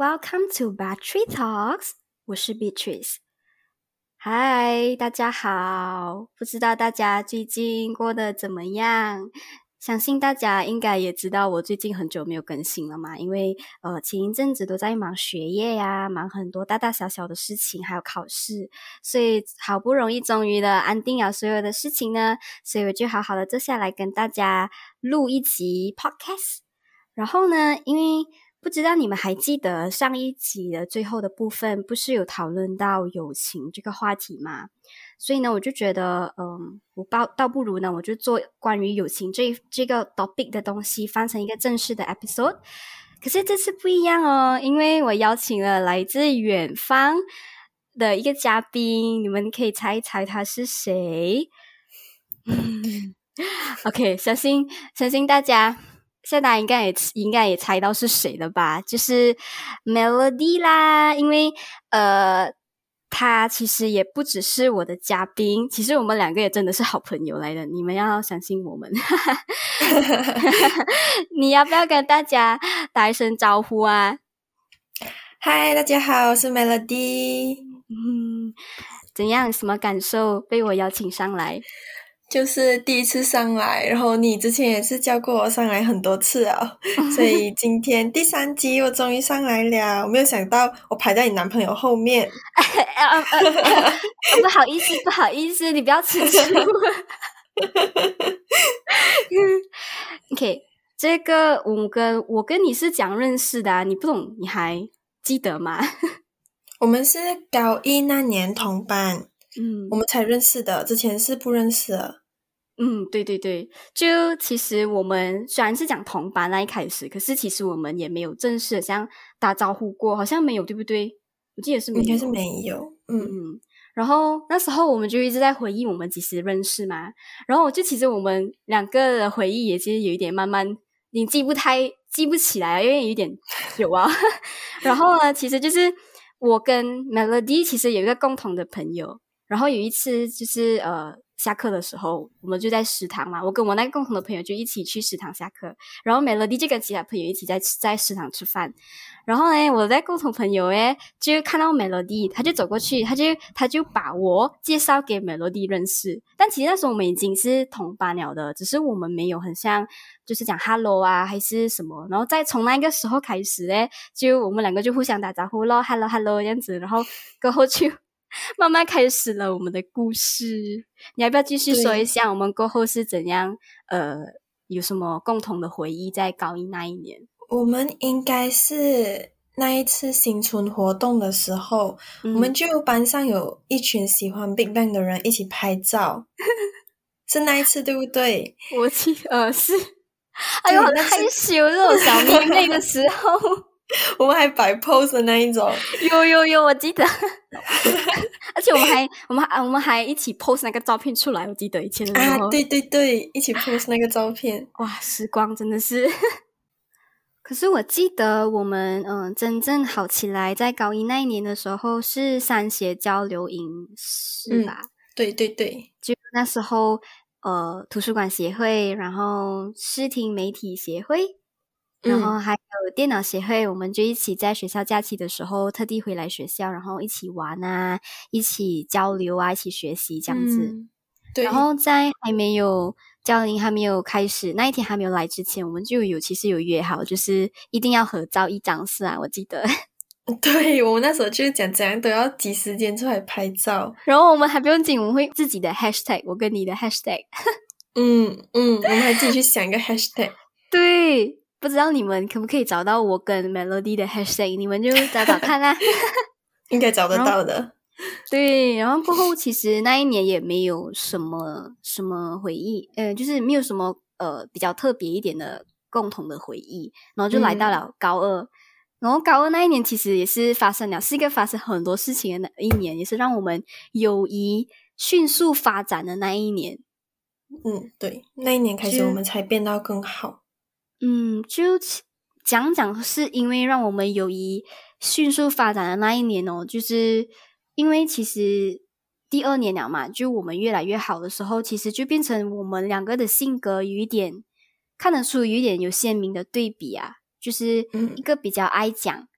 Welcome to Battery Talks，我是 Beatrice。嗨，大家好，不知道大家最近过得怎么样？相信大家应该也知道，我最近很久没有更新了嘛，因为呃前一阵子都在忙学业呀，忙很多大大小小的事情，还有考试，所以好不容易终于的安定了所有的事情呢，所以我就好好的坐下来跟大家录一集 podcast。然后呢，因为不知道你们还记得上一集的最后的部分，不是有讨论到友情这个话题吗？所以呢，我就觉得，嗯，我倒倒不如呢，我就做关于友情这这个 topic 的东西，翻成一个正式的 episode。可是这次不一样哦，因为我邀请了来自远方的一个嘉宾，你们可以猜一猜他是谁？OK，相信相信大家现在应该也应该也猜到是谁了吧？就是 Melody 啦，因为呃。他其实也不只是我的嘉宾，其实我们两个也真的是好朋友来的。你们要相信我们。你要不要跟大家打一声招呼啊？嗨，大家好，我是 Melody。嗯，怎样？什么感受？被我邀请上来？就是第一次上来，然后你之前也是叫过我上来很多次啊，所以今天第三集我终于上来了。我没有想到我排在你男朋友后面，不好意思，不好意思，你不要吃醋。OK，这个我跟我跟你是讲认识的，你不懂你还记得吗？我们是高一那年同班，嗯，我们才认识的，之前是不认识的。嗯，对对对，就其实我们虽然是讲同班那一开始，可是其实我们也没有正式的像打招呼过，好像没有，对不对？我记得是应该是没有，嗯嗯。然后那时候我们就一直在回忆我们几时认识嘛，然后就其实我们两个的回忆也其实有一点慢慢，你记不太记不起来，因为有点 久啊。然后呢，其实就是我跟 Melody 其实有一个共同的朋友，然后有一次就是呃。下课的时候，我们就在食堂嘛。我跟我那个共同的朋友就一起去食堂下课，然后 Melody 就跟其他朋友一起在在食堂吃饭。然后呢，我的共同朋友诶就看到 Melody，他就走过去，他就他就把我介绍给 Melody 认识。但其实那时候我们已经是同班了的，只是我们没有很像就是讲 Hello 啊还是什么。然后再从那个时候开始嘞，就我们两个就互相打招呼咯，Hello Hello 这样子，然后过后就。慢慢开始了我们的故事，你要不要继续说一下我们过后是怎样？呃，有什么共同的回忆在高一那一年？我们应该是那一次新春活动的时候，我们就班上有一群喜欢 BigBang 的人一起拍照，是那一次对不对？我记得是，哎呦，害羞这种小迷妹的时候。我们还摆 pose 的那一种，有有有，我记得，而且我们还我们还我们还一起 pose 那个照片出来，我记得以前的啊，对对对，一起 pose 那个照片，哇，时光真的是。可是我记得我们嗯，真正好起来，在高一那一年的时候是三协交流营，是吧？对对对，就那时候呃，图书馆协会，然后视听媒体协会。然后还有电脑协会，我们就一起在学校假期的时候特地回来学校，然后一起玩啊，一起交流啊，一起学习这样子。对。然后在还没有交流还没有开始那一天还没有来之前，我们就有其实有约好，就是一定要合照一张是啊，我记得。对我们那时候就是讲怎样都要挤时间出来拍照，然后我们还不用紧，我们会自己的 hashtag，我跟你的 hashtag。嗯嗯，我们还自己去想一个 hashtag。对。不知道你们可不可以找到我跟 Melody 的 hashtag？你们就找找看啦。应该找得到的。对，然后过后其实那一年也没有什么什么回忆，呃，就是没有什么呃比较特别一点的共同的回忆，然后就来到了高二。然后高二那一年其实也是发生了，是一个发生很多事情的那一年，也是让我们友谊迅速发展的那一年。嗯，对，那一年开始我们才变到更好。嗯，就讲讲，是因为让我们友谊迅速发展的那一年哦，就是因为其实第二年了嘛，就我们越来越好的时候，其实就变成我们两个的性格有一点看得出有一点有鲜明的对比啊，就是一个比较爱讲，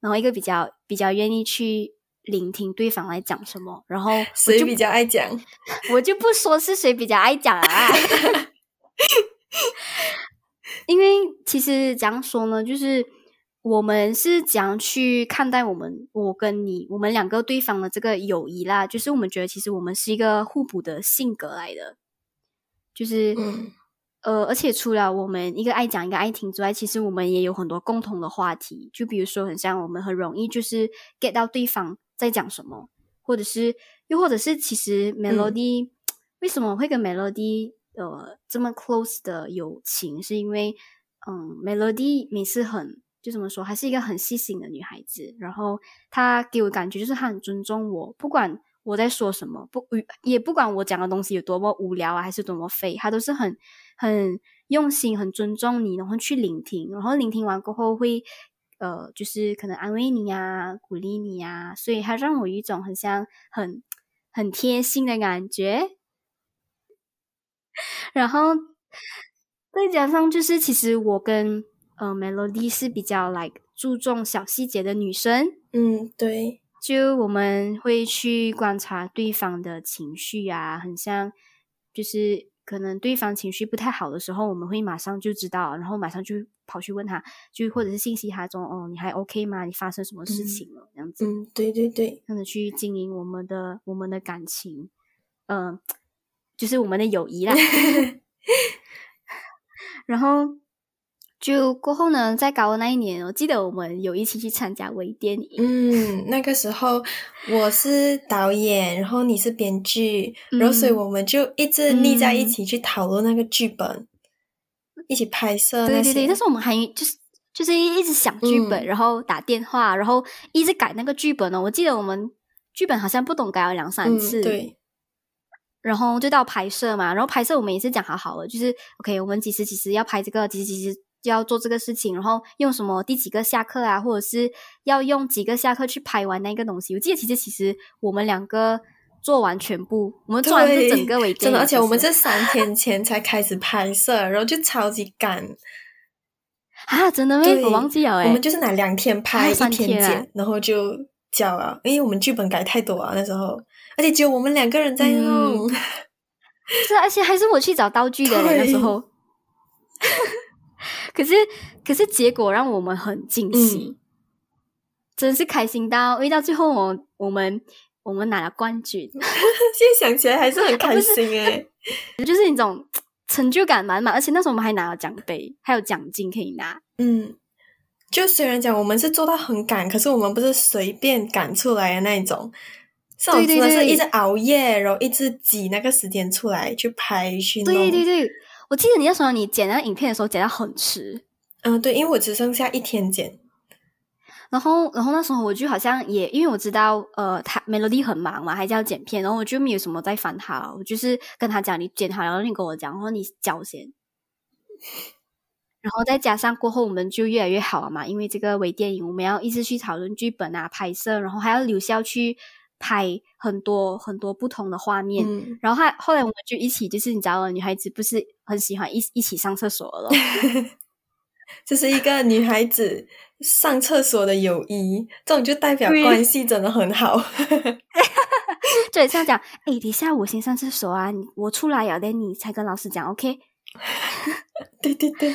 然后一个比较比较愿意去聆听对方来讲什么，然后谁比较爱讲？我就不说是谁比较爱讲啊，因为其实怎样说呢，就是我们是怎样去看待我们我跟你我们两个对方的这个友谊啦，就是我们觉得其实我们是一个互补的性格来的，就是嗯呃，而且除了我们一个爱讲一个爱听之外，其实我们也有很多共同的话题。就比如说，很像我们很容易就是 get 到对方在讲什么，或者是又或者是其实 Melody、为什么会跟 Melody 呃这么 close 的友情，是因为嗯 Melody 每次很就怎么说，还是一个很细心的女孩子，然后她给我感觉就是她很尊重我，不管。我在说什么，不也不管我讲的东西有多么无聊啊，还是多么废，她都是很很用心、很尊重你，然后去聆听，然后聆听完过后会呃，就是可能安慰你啊，鼓励你啊，所以他让我有一种很像很很贴心的感觉。然后再加上就是，其实我跟呃 Melody 是比较 like 注重小细节的女生，嗯，对，就我们会去观察对方的情绪啊，很像就是可能对方情绪不太好的时候，我们会马上就知道，然后马上就跑去问他，就或者是信息他中哦，你还 OK 吗？你发生什么事情了？这样子，嗯，对对对，这样子去经营我们的我们的感情，嗯、就是我们的友谊啦。然后就过后呢，在高二那一年，我记得我们有一起去参加微电影，嗯，那个时候我是导演，然后你是编剧，然后所以嗯我们就一直腻在一起去讨论那个剧本，一起拍摄。对对对，但是我们还就是就是一直想剧本，嗯然后打电话，然后一直改那个剧本哦。我记得我们剧本好像不懂改了两三嗯，次，对，然后就到拍摄嘛，然后拍摄我们也是讲好好的，就是 OK，我们几时几时要拍这个，几时几时就要做这个事情，然后用什么第几个下课啊，或者是要用几个下课去拍完那个东西。我记得其实其实我们两个做完全部，我们做完这对整个微电影，真的，而且我们这三天前才开始拍摄，然后就超级赶。啊，真的没对我忘记了哎，我们就是拿两天拍，啊一三天然后就交了。因为我们剧本改太多啊，那时候，而且只有我们两个人在弄。是，而且还是我去找道具的嘞，那时候。可是，可是结果让我们很惊喜，嗯真是开心到，因为到最后我我们我们拿了冠军，现在想起来还是很开心诶、就是那种成就感满满，而且那时候我们还拿了奖杯，还有奖金可以拿。嗯，就虽然讲我们是做到很赶，可是我们不是随便赶出来的那一种，对对对真的是一直熬夜，然后一直挤那个时间出来去拍去弄。对对对，我记得你那时候你剪那个影片的时候剪到很迟，嗯，对，因为我只剩下一天剪。然后，然后那时候我就好像也因为我知道，呃，他 Melody 很忙嘛，还是要剪片，然后我就没有什么在烦他，我就是跟他讲你剪好，然后你跟我讲，然后你交先。然后再加上过后我们就越来越好了嘛，因为这个微电影我们要一直去讨论剧本啊、拍摄，然后还要留校去拍很多很多不同的画面。嗯，然后还后来我们就一起，就是你知道，女孩子不是很喜欢一一起上厕所了咯。这是一个女孩子上厕所的友谊，这种就代表对关系真的很好。就很像讲，哎，等一下我先上厕所啊，我出来了，等你才跟老师讲，OK？对对对，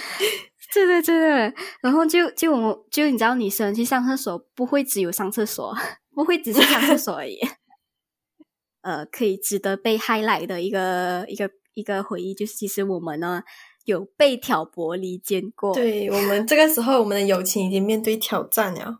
对对对对，然后就就我们就你知道，女生去上厕所不会只有上厕所，不会只是上厕所而已。呃，可以值得被 highlight 的一个一个一个回忆，就是其实我们呢有被挑拨离间过，，对我们这个时候，我们的友情已经面对挑战了。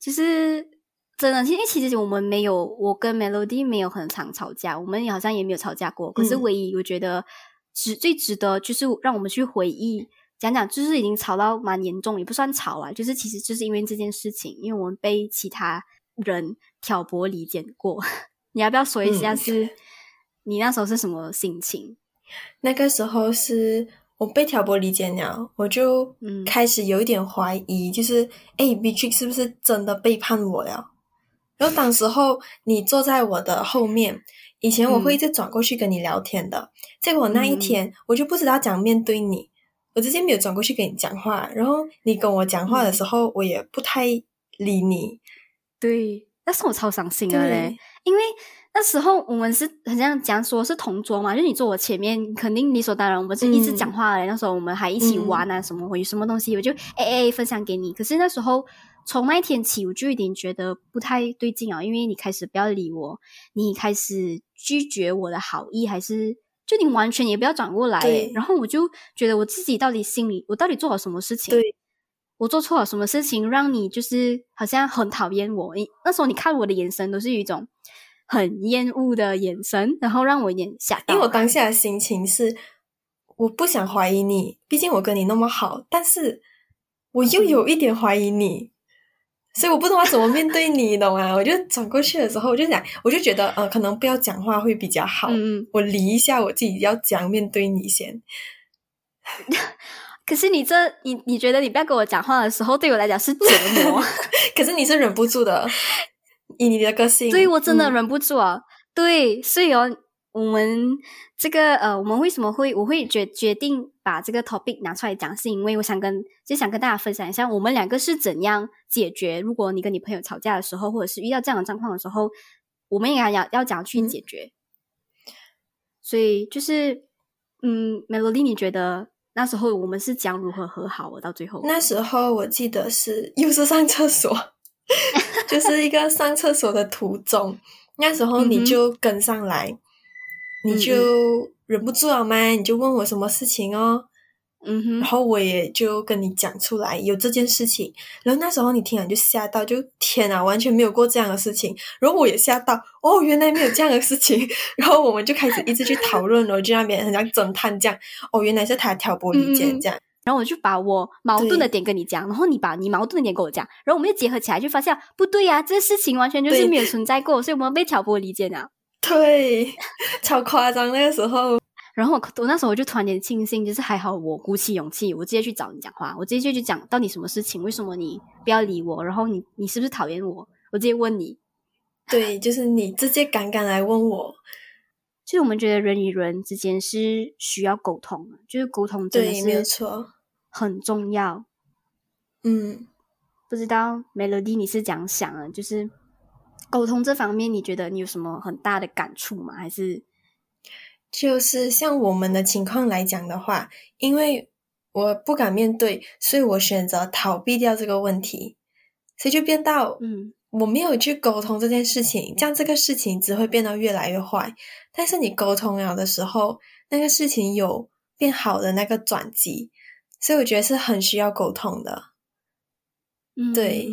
就是真的，因为其实我们没有，我跟 Melody 没有很常吵架，我们也好像也没有吵架过。可是嗯唯一我觉得值最值得，就是让我们去回忆讲讲，就是已经吵到蛮严重，也不算吵啊，就是其实就是因为这件事情，因为我们被其他人挑拨离间过。你要不要说一下嗯是你那时候是什么心情？那个时候是我被挑拨离间了，我就嗯开始有一点怀疑，就是哎 b i t r i 是不是真的背叛我了？然后当时候你坐在我的后面，以前我会一直转过去跟你聊天的，结果那一嗯天我就不知道怎样面对你，我之前没有转过去跟你讲话。然后你跟我讲话的时候，我也不太理你。对，那是我超伤心的嘞，因为那时候我们是很像讲说是同桌嘛，就你坐我前面，肯定理所当然我们是一直讲话嘞。那时候我们还一起玩啊，什么有什么东西，我就 A A 分享给你。可是那时候从那一天起，我就有点觉得不太对劲啊，因为你开始不要理我，你开始拒绝我的好意，还是就你完全也不要转过来。然后我就觉得我自己到底心里，我到底做了什么事情？对。我做错了什么事情，让你就是好像很讨厌我？你那时候你看我的眼神都是一种很厌恶的眼神，然后让我有点吓到。因为我当下的心情是，我不想怀疑你，毕竟我跟你那么好，但是我又有一点怀疑你，所以我不知道怎么面对你，懂吗？我就转过去的时候，我就想，我就觉得，呃，可能不要讲话会比较好。嗯，我理一下我自己要怎样面对你先。可是你这你你觉得你不要跟我讲话的时候，对我来讲是折磨。可是你是忍不住的，以你的个性，所以我真的忍不住啊。对，所以哦，我们这个呃，我们为什么会我会决决定把这个 topic 拿出来讲，是因为我想跟就想跟大家分享一下，我们两个是怎样解决。如果你跟你朋友吵架的时候，或者是遇到这样的状况的时候，我们应该要要怎样去解决。所以就是，嗯，Melody，你觉得？那时候我们是讲如何和好，我到最后那时候我记得是又是上厕所，就是一个上厕所的途中，那时候你就跟上来，你就忍不住了吗？你就问我什么事情哦。嗯哼，然后我也就跟你讲出来有这件事情，然后那时候你听了就吓到，就天啊，完全没有过这样的事情。然后我也吓到，哦，原来没有这样的事情。然后我们就开始一直去讨论了，就那边很像侦探这样。哦，原来是他挑拨离间这样。然后我就把我矛盾的点跟你讲，然后你把你矛盾的点跟我讲，然后我们又结合起来，就发现不对呀，这个事情完全就是没有存在过，所以我们被挑拨离间啊。对，超夸张那个时候。然后我我那时候我就突然间庆幸，就是还好我鼓起勇气，我直接去找你讲话，我直接就去讲到底什么事情，为什么你不要理我？然后你你是不是讨厌我？我直接问你，对，就是你直接敢敢来问我。其实我们觉得人与人之间是需要沟通的，就是沟通真的是没有错，很重要。嗯，不知道 Melody 你是怎样想的？就是沟通这方面，你觉得你有什么很大的感触吗？还是？就是像我们的情况来讲的话，因为我不敢面对，所以我选择逃避掉这个问题，所以就变到，嗯，我没有去沟通这件事情，这样这个事情只会变得越来越坏。但是你沟通了的时候，那个事情有变好的那个转机，所以我觉得是很需要沟通的。嗯，对，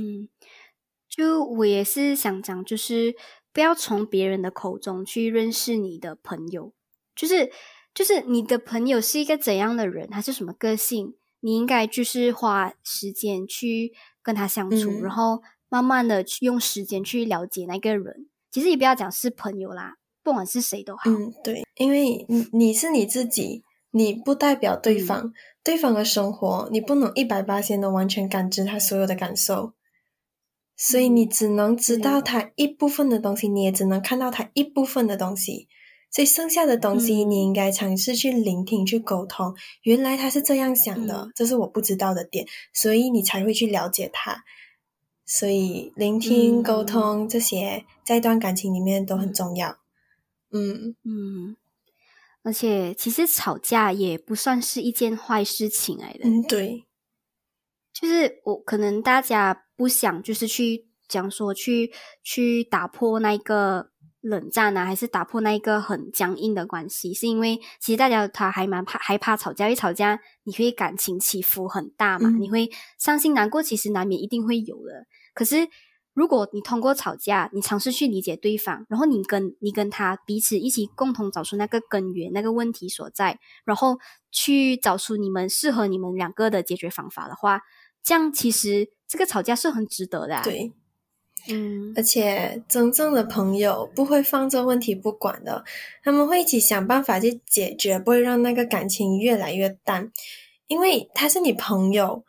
就我也是想讲，就是不要从别人的口中去认识你的朋友。就是就是你的朋友是一个怎样的人，他是什么个性，你应该就是花时间去跟他相处，然后慢慢的去用时间去了解那个人。其实也不要讲是朋友啦，不管是谁都好。嗯，对，因为你你是你自己，你不代表对方，对方的生活你不能一百八千的完全感知他所有的感受，所以你只能知道他一部分的东西，你也只能看到他一部分的东西。所以剩下的东西，你应该尝试去聆听、去沟通。原来他是这样想的，这是我不知道的点，所以你才会去了解他。所以聆听、沟通这些，在一段感情里面都很重要。嗯嗯，而且其实吵架也不算是一件坏事情来的。嗯，对，就是我可能大家不想，就是去讲说去去打破那一个。冷战啊，还是打破那一个很僵硬的关系？是因为其实大家他还蛮怕害怕吵架，一吵架你会感情起伏很大嘛，你会伤心难过，其实难免一定会有的。可是如果你通过吵架，你尝试去理解对方，然后你跟你跟他彼此一起共同找出那个根源、那个问题所在，然后去找出你们适合你们两个的解决方法的话，这样其实这个吵架是很值得的。对。嗯，而且真正的朋友不会放这问题不管的，他们会一起想办法去解决，不会让那个感情越来越淡。因为他是你朋友，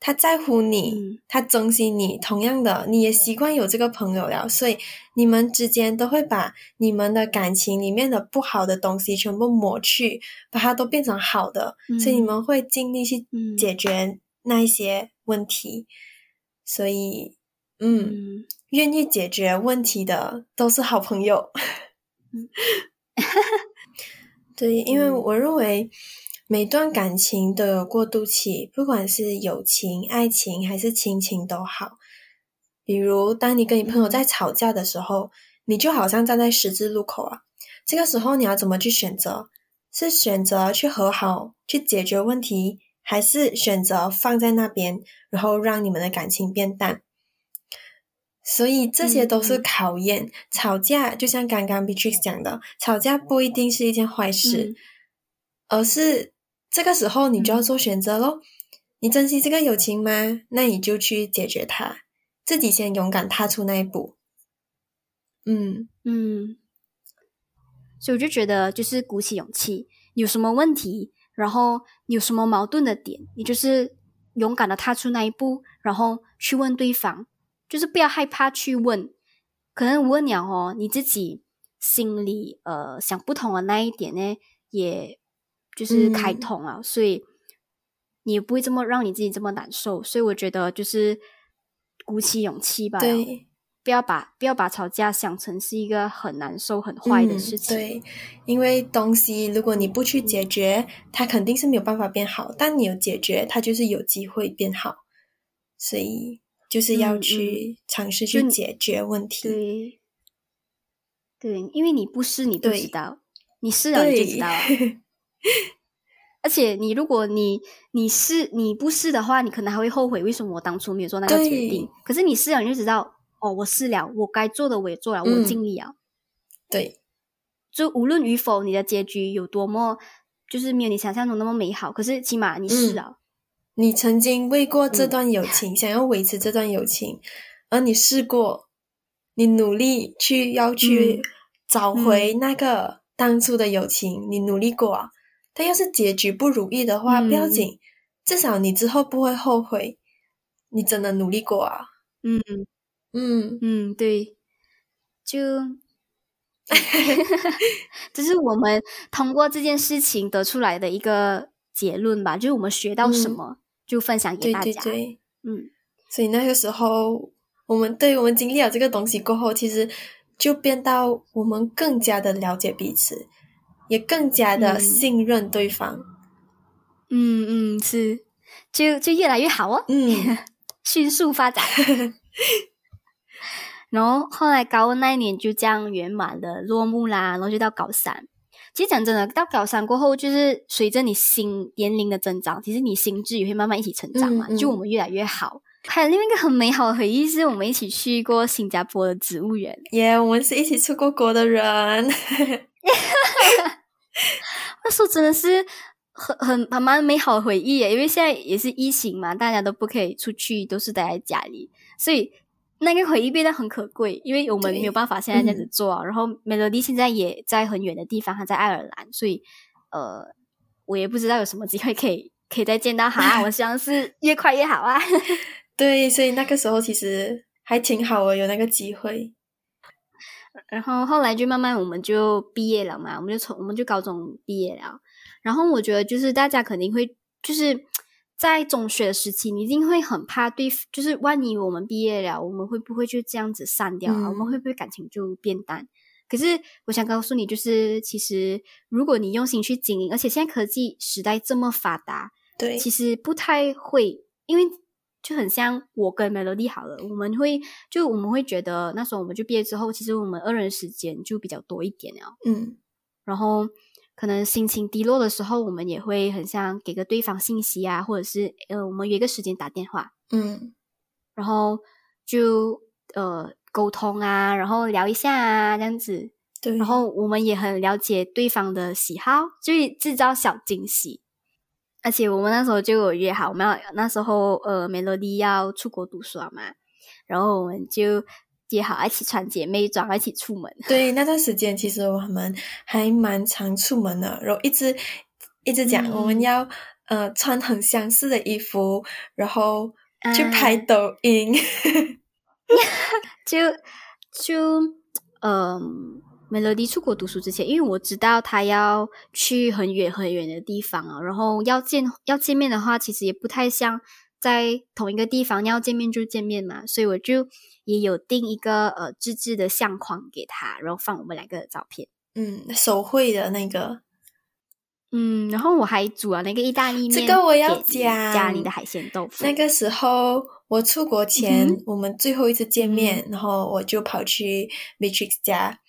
他在乎你，他珍惜你，同样的，你也习惯有这个朋友了，所以你们之间都会把你们的感情里面的不好的东西全部抹去，把它都变成好的，所以你们会尽力去解决那一些问题。所以，嗯，愿意解决问题的都是好朋友。对，因为我认为。每段感情都有过渡期，不管是友情、爱情还是亲情都好。比如，当你跟你朋友在吵架的时候，你就好像站在十字路口啊。这个时候，你要怎么去选择？是选择去和好、去解决问题，还是选择放在那边，然后让你们的感情变淡？所以，这些都是考验。吵架就像刚刚 Beatrix 讲的，吵架不一定是一件坏事，而是。这个时候，你就要做选择喽。你珍惜这个友情吗？那你就去解决它，自己先勇敢踏出那一步。嗯嗯，所以我就觉得，就是鼓起勇气，有什么问题，然后有什么矛盾的点，你就是勇敢的踏出那一步，然后去问对方，就是不要害怕去问。可能问了哦，你自己心里呃想不通的那一点呢，也。就是开通啊，所以你也不会这么让你自己这么难受。所以我觉得就是鼓起勇气吧，对，不要把不要把吵架想成是一个很难受、很坏的事情。对，因为东西如果你不去解决，它肯定是没有办法变好；但你有解决，它就是有机会变好。所以就是要去尝试去解决问题。对，对，因为你不试你不知道，你试了你就知道。而且，你如果你你试你不试的话，你可能还会后悔为什么我当初没有做那个决定。可是你试了，你就知道哦，我试了，我该做的我也做了，我尽力了。对，就无论与否，你的结局有多么就是没有你想象中那么美好，可是起码你试了。你曾经为过这段友情，想要维持这段友情，而你试过，你努力去要去找回那个当初的友情，你努力过啊。但要是结局不如意的话，不要紧，至少你之后不会后悔，你真的努力过啊。嗯嗯嗯，对，就，这是我们通过这件事情得出来的一个结论吧，就是我们学到什么就分享给大家。对对对，嗯，所以那个时候，我们对我们经历了这个东西过后，其实就变到我们更加的了解彼此。也更加的信任对方，嗯嗯，是，就就越来越好哦，嗯，迅速发展。然后后来高二那一年就这样圆满的落幕啦，然后就到高三。其实讲真的，到高三过后，就是随着你心年龄的增长，其实你心智也会慢慢一起成长嘛。就我们越来越好。还有另外一个很美好的回忆，是我们一起去过新加坡的植物园。耶，我们是一起出过国的人。那时候真的是很很很蛮美好的回忆耶，因为现在也是疫情嘛，大家都不可以出去，都是待在家里，所以那个回忆变得很可贵。因为我们没有办法现在这样子做，然后 Melody 现在也在很远的地方，他在爱尔兰，所以呃，我也不知道有什么机会可以可以再见到他。我希望是越快越好啊。对，所以那个时候其实还挺好的，有那个机会。然后后来就慢慢我们就毕业了嘛，我们就从我们就高中毕业了。然后我觉得就是大家肯定会就是在中学的时期，你一定会很怕对，就是万一我们毕业了，我们会不会就这样子散掉啊？我们会不会感情就变淡？可是我想告诉你，就是其实如果你用心去经营，而且现在科技时代这么发达，对，其实不太会，因为。就很像我跟 Melody 好了，我们会就我们会觉得那时候我们就毕业之后，其实我们二人时间就比较多一点了。嗯，然后可能心情低落的时候，我们也会很像给个对方信息啊，或者是呃，我们约个时间打电话。嗯，然后就呃沟通啊，然后聊一下啊，这样子。对。然后我们也很了解对方的喜好，就制造小惊喜。而且我们那时候就有约好，我们要那时候呃，Melody 要出国读书嘛，然后我们就约好一起穿姐妹装，一起出门。对，那段时间其实我们还蛮常出门的，然后一直一直讲我们要呃穿很相似的衣服，然后去拍抖音，就就嗯，Melody 出国读书之前，因为我知道他要去很远很远的地方啊，然后要见要见面的话，其实也不太像在同一个地方要见面就见面嘛，所以我就也有订一个呃自制的相框给他，然后放我们两个的照片，嗯，手绘的那个。嗯，然后我还煮了那个意大利面，这个我要讲家里的海鲜豆腐。那个时候我出国前，我们最后一次见面，然后我就跑去 Matrix 家，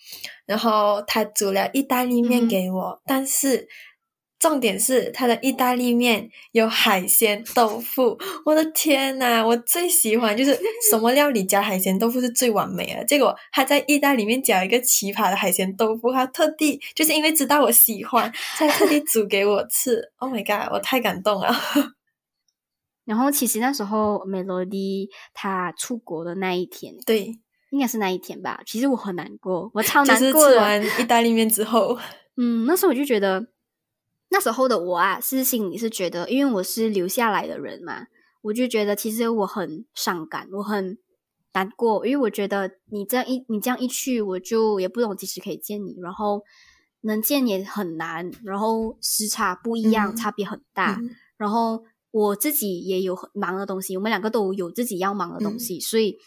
然后他煮了意大利面给我，但是。重点是他的意大利面有海鲜豆腐，我的天呐，我最喜欢就是什么料理加海鲜豆腐是最完美的。结果他在意大利面加一个奇葩的海鲜豆腐，他特地就是因为知道我喜欢，才特地煮给我吃。Oh my god，我太感动了。然后其实那时候 Melody 他出国的那一天，对，应该是那一天吧。其实我很难过，我超难过。吃完意大利面之后，嗯，那时候我就觉得。那时候的我啊，是心里是觉得，因为我是留下来的人嘛，我就觉得其实我很伤感，我很难过，因为我觉得你这样一你这样一去，我就也不懂几时可以见你，然后能见也很难，然后时差不一样，差别很大，然后我自己也有很忙的东西，我们两个都有自己要忙的东西，所以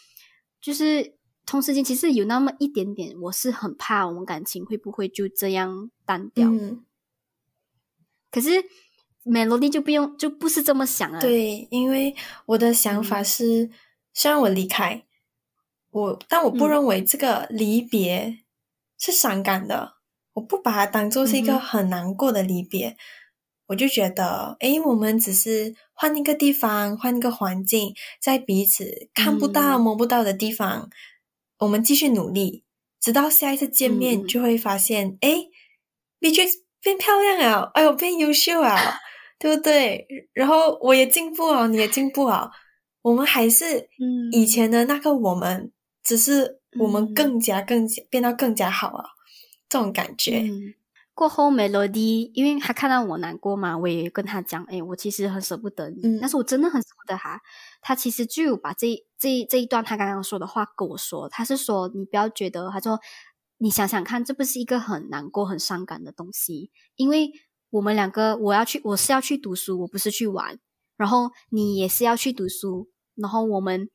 就是同时间其实有那么一点点，我是很怕我们感情会不会就这样单掉。可是 Melody 就不用，就不是这么想啊。对，因为我的想法是，虽然我离开我，但我不认为这个离别是伤感的。我不把它当做是一个很难过的离别。我就觉得，诶，我们只是换一个地方，换一个环境，在彼此看不到、摸不到的地方，我们继续努力，直到下一次见面，就会发现，诶 b e t r i x 变漂亮啊！哎呦，变优秀啊，对不对？然后我也进步啊，你也进步啊，我们还是以前的那个我们，只是我们更加更加变到更加好啊，这种感觉。过后，Melody，因为他看到我难过嘛，我也跟他讲，哎，我其实很舍不得你，但是我真的很舍不得他。他其实就有把这这这一段他刚刚说的话跟我说，他是说你不要觉得，他说。你想想看，这不是一个很难过、很伤感的东西，因为我们两个，我要去，我是要去读书，我不是去玩。然后你也是要去读书，然后我们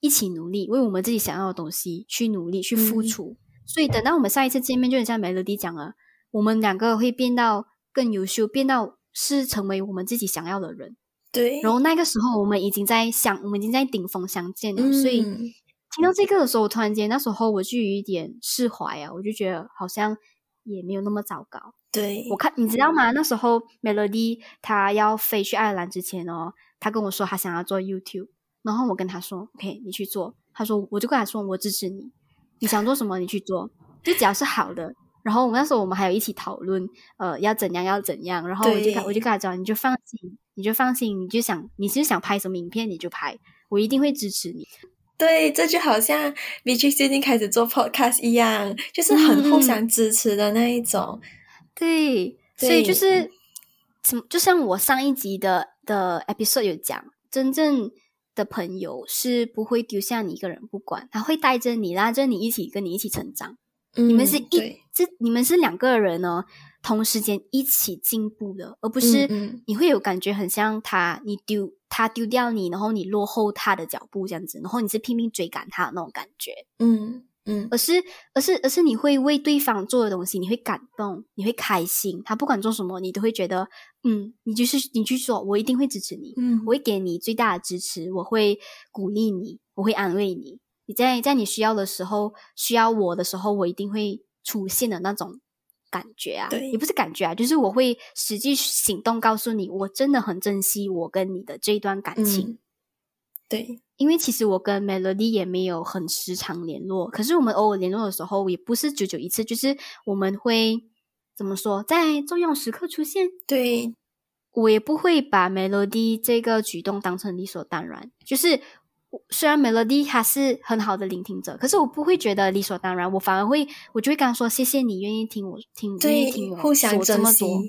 一起努力，为我们自己想要的东西去努力、去付出。所以等到我们下一次见面，就很像 Melody 讲了，我们两个会变到更优秀，变到是成为我们自己想要的人。对。然后那个时候，我们已经在相，我们已经在顶峰相见了，所以。听到这个的时候，我突然间那时候我就有一点释怀啊，我就觉得好像也没有那么糟糕。对我看你知道吗？那时候 Melody 他要飞去爱尔兰之前哦，他跟我说他想要做 YouTube，然后我跟他说 OK，你去做。他说我就跟他说我支持你，你想做什么你去做，就只要是好的。然后我们那时候我们还有一起讨论，呃，要怎样要怎样。然后我就我就跟他讲，你就放心，你就放心，你就想你是想拍什么影片你就拍，我一定会支持你。对，这就好像 v i c 最近开始做 podcast 一样，就是很互相支持的那一种。对，所以就是，怎就像我上一集的的 episode 有讲，真正的朋友是不会丢下你一个人不管，他会带着你，拉着你一起跟你一起成长。你们是一，这你们是两个人哦。同时间一起进步的，而不是你会有感觉很像他，你丢他丢掉你，然后你落后他的脚步这样子，然后你是拼命追赶他的那种感觉，嗯嗯，而是而是而是你会为对方做的东西，你会感动，你会开心，他不管做什么，你都会觉得，嗯，你就是你去做，我一定会支持你，嗯，我会给你最大的支持，我会鼓励你，我会安慰你，你在在你需要的时候，需要我的时候，我一定会出现的那种。感觉啊，对，也不是感觉啊，就是我会实际行动告诉你，我真的很珍惜我跟你的这一段感情。对，因为其实我跟 Melody 也没有很时常联络，可是我们偶尔联络的时候，也不是久久一次，就是我们会怎么说，在重要时刻出现。对，我也不会把 Melody 这个举动当成理所当然，就是。虽然 Melody 他是很好的聆听者，可是我不会觉得理所当然，我反而会，我就会跟他说：“谢谢你愿意听我听，愿意听我说这么多。”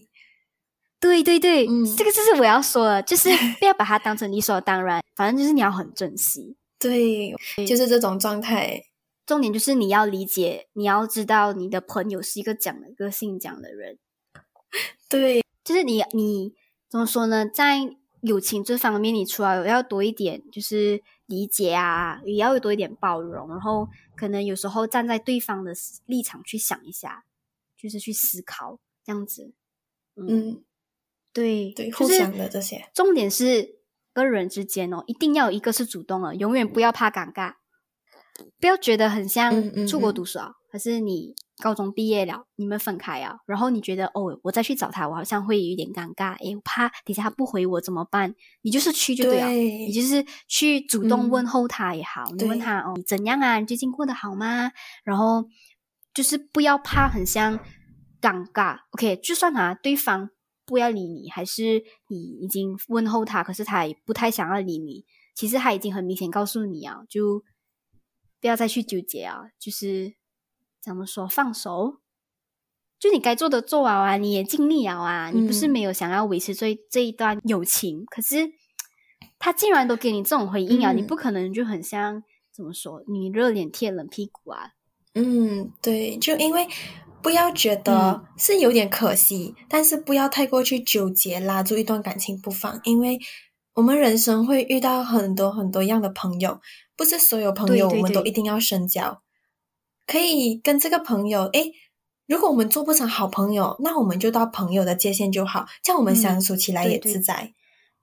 对对对，这个就是我要说的，就是 不要把它当成理所当然。反正就是你要很珍惜。对，就是这种状态。重点就是你要理解，你要知道你的朋友是一个讲的个性讲的人。对，就是你你怎么说呢？在友情这方面，你除了要多一点就是理解啊，也要多一点包容，然后可能有时候站在对方的立场去想一下，就是去思考这样子。嗯，对对，互相的这些。重点是跟人之间哦，一定要有一个是主动的，永远不要怕尴尬。不要觉得很像出国读书啊，可是你高中毕业了，你们分开啊，然后你觉得哦，我再去找他，我好像会有点尴尬，诶，我怕底下他不回我怎么办？你就是去就对了，你就是去主动问候他也好，你问他哦，你怎样啊？你最近过得好吗？然后就是不要怕很像尴尬，OK，就算啊，对方不要理你，还是你已经问候他，可是他也不太想要理你，其实他已经很明显告诉你啊，就。不要再去纠结啊！就是怎么说，放手。就你该做的做完啊，你也尽力了啊。你不是没有想要维持这这一段友情，可是他竟然都给你这种回应啊！你不可能就很像怎么说，你热脸贴冷屁股啊？嗯，对，就因为不要觉得是有点可惜，但是不要太过去纠结，拉住一段感情不放，因为我们人生会遇到很多很多样的朋友。不是所有朋友我们都一定要深交，可以跟这个朋友，诶，如果我们做不成好朋友，那我们就到朋友的界限就好，这样我们相处起来也自在。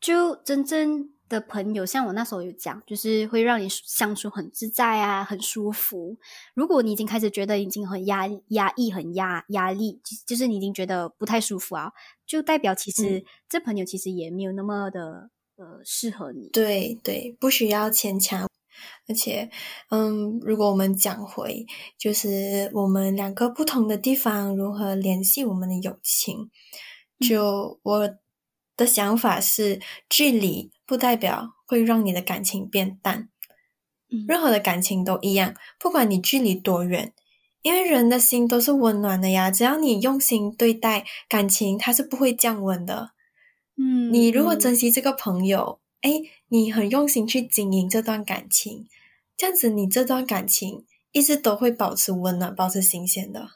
就真正的朋友，像我那时候有讲，就是会让你相处很自在啊，很舒服。如果你已经开始觉得已经很压压抑、很压压力，就是你已经觉得不太舒服啊，就代表其实这朋友其实也没有那么的呃适合你。对对，不需要牵强。而且，嗯，如果我们讲回，就是我们两个不同的地方如何联系我们的友情，就我的想法是，距离不代表会让你的感情变淡，任何的感情都一样，不管你距离多远，因为人的心都是温暖的呀，只要你用心对待感情，它是不会降温的。嗯，你如果珍惜这个朋友。哎，你很用心去经营这段感情，这样子你这段感情一直都会保持温暖、保持新鲜的。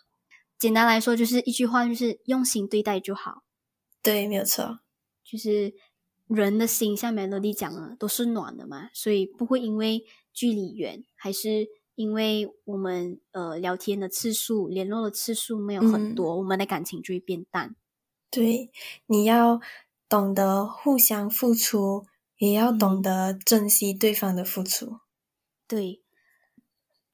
简单来说，就是一句话，就是用心对待就好。对，没有错。就是人的心，像 Melody 讲的，都是暖的嘛，所以不会因为距离远，还是因为我们呃聊天的次数、联络的次数没有很多，我们的感情就会变淡。对，你要懂得互相付出。也要懂得珍惜对方的付出，对，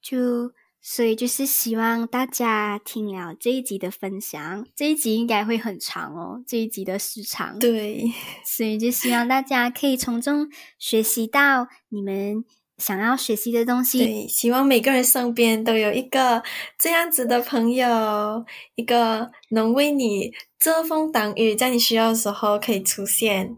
就所以就是希望大家听了这一集的分享，这一集应该会很长哦，这一集的时长，对，所以就希望大家可以从中学习到你们想要学习的东西。对，希望每个人身边都有一个这样子的朋友，一个能为你遮风挡雨，在你需要的时候可以出现。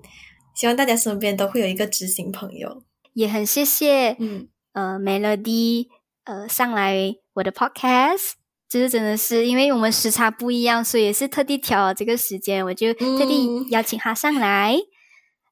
希望大家身边都会有一个知心朋友，也很谢谢，嗯，呃，Melody，呃，上来我的 Podcast，就是真的是因为我们时差不一样，所以也是特地挑了这个时间，我就特地邀请他上来。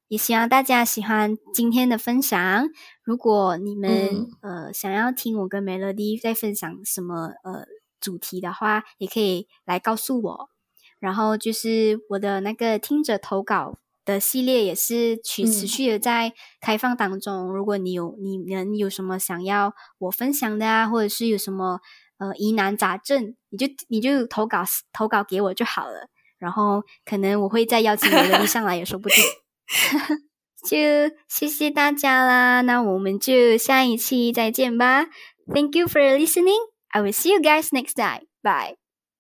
也希望大家喜欢今天的分享。如果你们呃想要听我跟 Melody 在分享什么呃主题的话，也可以来告诉我。然后就是我的那个听者投稿。的系列也是持持续的在开放当中。如果你有你能有什么想要我分享的啊，或者是有什么呃疑难杂症，你就你就投稿投稿给我就好了。然后可能我会再邀请你的上来也说不定。就谢谢大家啦，那我们就下一期再见吧。Thank you for listening. I will see you guys next time. Bye.